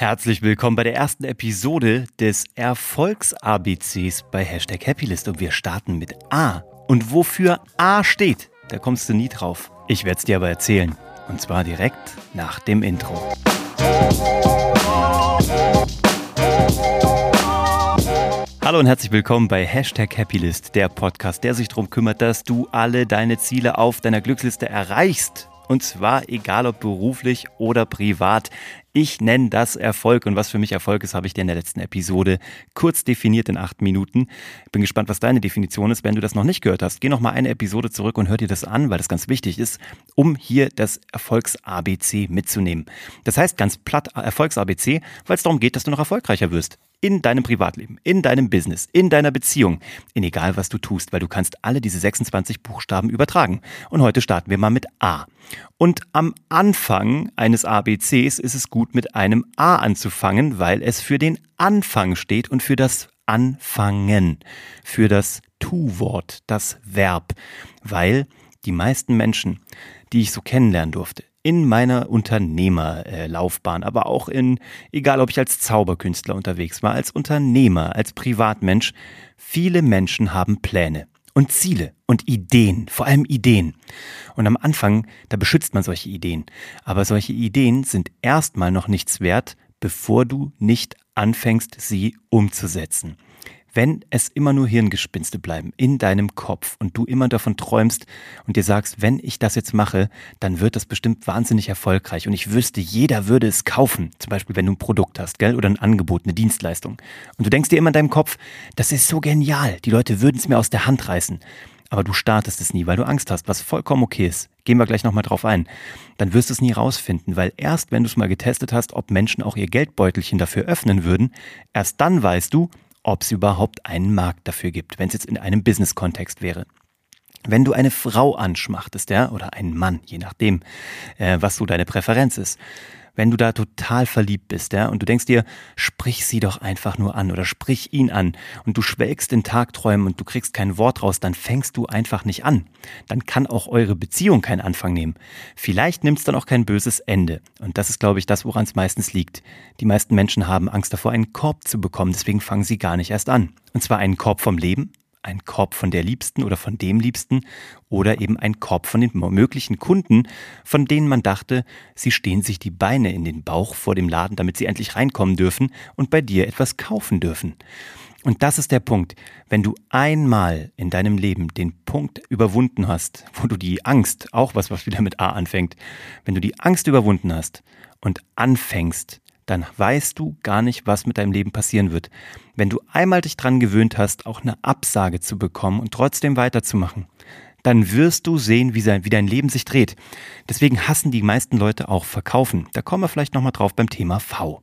Herzlich willkommen bei der ersten Episode des Erfolgs-ABCs bei Hashtag Happylist und wir starten mit A. Und wofür A steht, da kommst du nie drauf. Ich werde es dir aber erzählen. Und zwar direkt nach dem Intro. Hallo und herzlich willkommen bei Hashtag Happylist, der Podcast, der sich darum kümmert, dass du alle deine Ziele auf deiner Glücksliste erreichst. Und zwar egal ob beruflich oder privat. Ich nenne das Erfolg und was für mich Erfolg ist, habe ich dir in der letzten Episode kurz definiert in acht Minuten. Bin gespannt, was deine Definition ist. Wenn du das noch nicht gehört hast, geh noch mal eine Episode zurück und hör dir das an, weil das ganz wichtig ist, um hier das Erfolgs-ABC mitzunehmen. Das heißt ganz platt Erfolgs-ABC, weil es darum geht, dass du noch erfolgreicher wirst in deinem Privatleben, in deinem Business, in deiner Beziehung, in egal was du tust, weil du kannst alle diese 26 Buchstaben übertragen. Und heute starten wir mal mit A. Und am Anfang eines ABCs ist es gut, mit einem A anzufangen, weil es für den Anfang steht und für das Anfangen, für das Tu-Wort, das Verb, weil die meisten Menschen, die ich so kennenlernen durfte, in meiner Unternehmerlaufbahn, aber auch in, egal ob ich als Zauberkünstler unterwegs war, als Unternehmer, als Privatmensch, viele Menschen haben Pläne und Ziele und Ideen, vor allem Ideen. Und am Anfang, da beschützt man solche Ideen. Aber solche Ideen sind erstmal noch nichts wert, bevor du nicht anfängst, sie umzusetzen wenn es immer nur Hirngespinste bleiben in deinem Kopf und du immer davon träumst und dir sagst, wenn ich das jetzt mache, dann wird das bestimmt wahnsinnig erfolgreich und ich wüsste, jeder würde es kaufen. Zum Beispiel, wenn du ein Produkt hast, gell, oder ein Angebot, eine Dienstleistung. Und du denkst dir immer in deinem Kopf, das ist so genial, die Leute würden es mir aus der Hand reißen. Aber du startest es nie, weil du Angst hast, was vollkommen okay ist. Gehen wir gleich nochmal drauf ein. Dann wirst du es nie rausfinden, weil erst wenn du es mal getestet hast, ob Menschen auch ihr Geldbeutelchen dafür öffnen würden, erst dann weißt du, ob es überhaupt einen Markt dafür gibt, wenn es jetzt in einem Business-Kontext wäre. Wenn du eine Frau anschmachtest, ja, oder einen Mann, je nachdem, äh, was so deine Präferenz ist, wenn du da total verliebt bist, ja, und du denkst dir, sprich sie doch einfach nur an oder sprich ihn an und du schwelgst in Tagträumen und du kriegst kein Wort raus, dann fängst du einfach nicht an. Dann kann auch eure Beziehung keinen Anfang nehmen. Vielleicht nimmt es dann auch kein böses Ende. Und das ist, glaube ich, das, woran es meistens liegt. Die meisten Menschen haben Angst davor, einen Korb zu bekommen, deswegen fangen sie gar nicht erst an. Und zwar einen Korb vom Leben, ein Korb von der Liebsten oder von dem Liebsten oder eben ein Korb von den möglichen Kunden, von denen man dachte, sie stehen sich die Beine in den Bauch vor dem Laden, damit sie endlich reinkommen dürfen und bei dir etwas kaufen dürfen. Und das ist der Punkt. Wenn du einmal in deinem Leben den Punkt überwunden hast, wo du die Angst, auch was, was wieder mit A anfängt, wenn du die Angst überwunden hast und anfängst, dann weißt du gar nicht, was mit deinem Leben passieren wird. Wenn du einmal dich dran gewöhnt hast, auch eine Absage zu bekommen und trotzdem weiterzumachen, dann wirst du sehen, wie, sein, wie dein Leben sich dreht. Deswegen hassen die meisten Leute auch Verkaufen. Da kommen wir vielleicht nochmal drauf beim Thema V.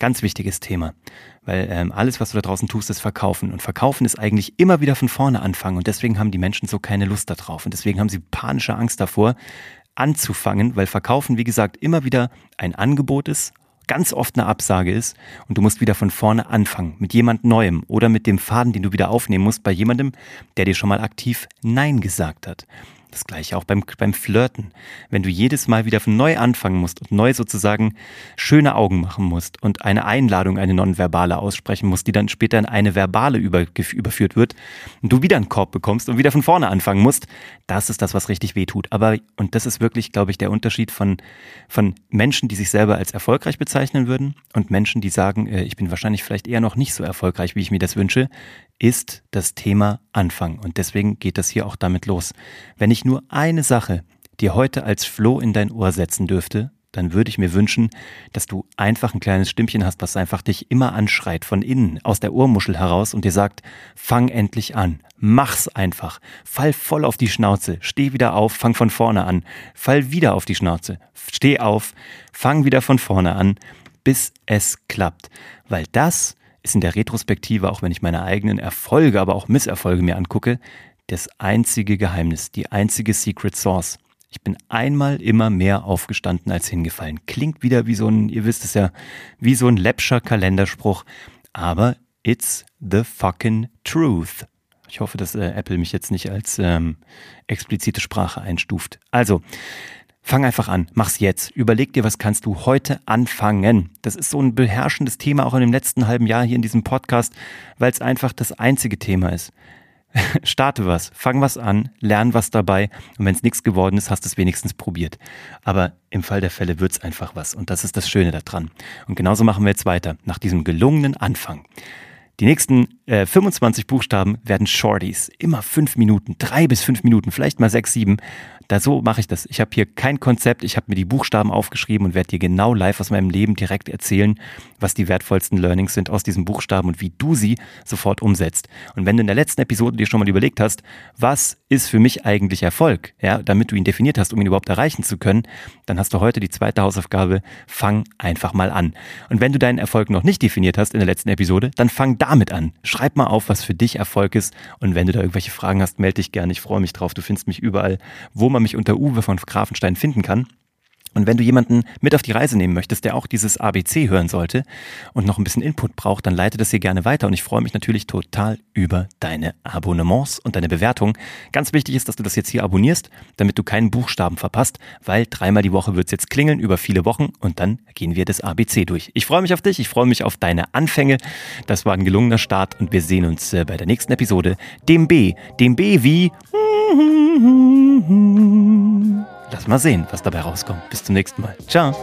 Ganz wichtiges Thema, weil ähm, alles, was du da draußen tust, ist Verkaufen. Und Verkaufen ist eigentlich immer wieder von vorne anfangen. Und deswegen haben die Menschen so keine Lust darauf. Und deswegen haben sie panische Angst davor, anzufangen, weil Verkaufen, wie gesagt, immer wieder ein Angebot ist ganz oft eine Absage ist und du musst wieder von vorne anfangen mit jemand Neuem oder mit dem Faden, den du wieder aufnehmen musst bei jemandem, der dir schon mal aktiv Nein gesagt hat. Das gleiche auch beim, beim Flirten. Wenn du jedes Mal wieder von neu anfangen musst und neu sozusagen schöne Augen machen musst und eine Einladung, eine nonverbale aussprechen musst, die dann später in eine verbale über, überführt wird und du wieder einen Korb bekommst und wieder von vorne anfangen musst, das ist das, was richtig weh tut. Aber, und das ist wirklich, glaube ich, der Unterschied von, von Menschen, die sich selber als erfolgreich bezeichnen würden und Menschen, die sagen, äh, ich bin wahrscheinlich vielleicht eher noch nicht so erfolgreich, wie ich mir das wünsche, ist das Thema Anfang. Und deswegen geht das hier auch damit los. Wenn ich nur eine Sache dir heute als Floh in dein Ohr setzen dürfte, dann würde ich mir wünschen, dass du einfach ein kleines Stimmchen hast, was einfach dich immer anschreit, von innen, aus der Ohrmuschel heraus und dir sagt, fang endlich an, mach's einfach, fall voll auf die Schnauze, steh wieder auf, fang von vorne an, fall wieder auf die Schnauze, steh auf, fang wieder von vorne an, bis es klappt. Weil das ist in der Retrospektive, auch wenn ich meine eigenen Erfolge, aber auch Misserfolge mir angucke, das einzige Geheimnis, die einzige Secret Source. Ich bin einmal immer mehr aufgestanden als hingefallen. Klingt wieder wie so ein, ihr wisst es ja, wie so ein läppscher Kalenderspruch, aber it's the fucking truth. Ich hoffe, dass äh, Apple mich jetzt nicht als ähm, explizite Sprache einstuft. Also, Fang einfach an, mach's jetzt. Überleg dir, was kannst du heute anfangen. Das ist so ein beherrschendes Thema auch in dem letzten halben Jahr hier in diesem Podcast, weil es einfach das einzige Thema ist. Starte was, fang was an, lern was dabei und wenn es nichts geworden ist, hast du es wenigstens probiert. Aber im Fall der Fälle wird's einfach was und das ist das Schöne daran. Und genauso machen wir jetzt weiter, nach diesem gelungenen Anfang. Die nächsten äh, 25 Buchstaben werden Shorties. Immer fünf Minuten, drei bis fünf Minuten, vielleicht mal sechs, sieben. Da so mache ich das. Ich habe hier kein Konzept, ich habe mir die Buchstaben aufgeschrieben und werde dir genau live aus meinem Leben direkt erzählen, was die wertvollsten Learnings sind aus diesen Buchstaben und wie du sie sofort umsetzt. Und wenn du in der letzten Episode dir schon mal überlegt hast, was ist für mich eigentlich Erfolg, ja, damit du ihn definiert hast, um ihn überhaupt erreichen zu können, dann hast du heute die zweite Hausaufgabe, fang einfach mal an. Und wenn du deinen Erfolg noch nicht definiert hast in der letzten Episode, dann fang damit an. Schreib mal auf, was für dich Erfolg ist und wenn du da irgendwelche Fragen hast, melde dich gerne. Ich freue mich drauf. Du findest mich überall, wo man mich unter Uwe von Grafenstein finden kann. Und wenn du jemanden mit auf die Reise nehmen möchtest, der auch dieses ABC hören sollte und noch ein bisschen Input braucht, dann leite das hier gerne weiter. Und ich freue mich natürlich total über deine Abonnements und deine Bewertung. Ganz wichtig ist, dass du das jetzt hier abonnierst, damit du keinen Buchstaben verpasst, weil dreimal die Woche wird es jetzt klingeln über viele Wochen und dann gehen wir das ABC durch. Ich freue mich auf dich, ich freue mich auf deine Anfänge. Das war ein gelungener Start und wir sehen uns äh, bei der nächsten Episode, dem B. Dem B wie... Lass mal sehen, was dabei rauskommt. Bis zum nächsten Mal. Ciao.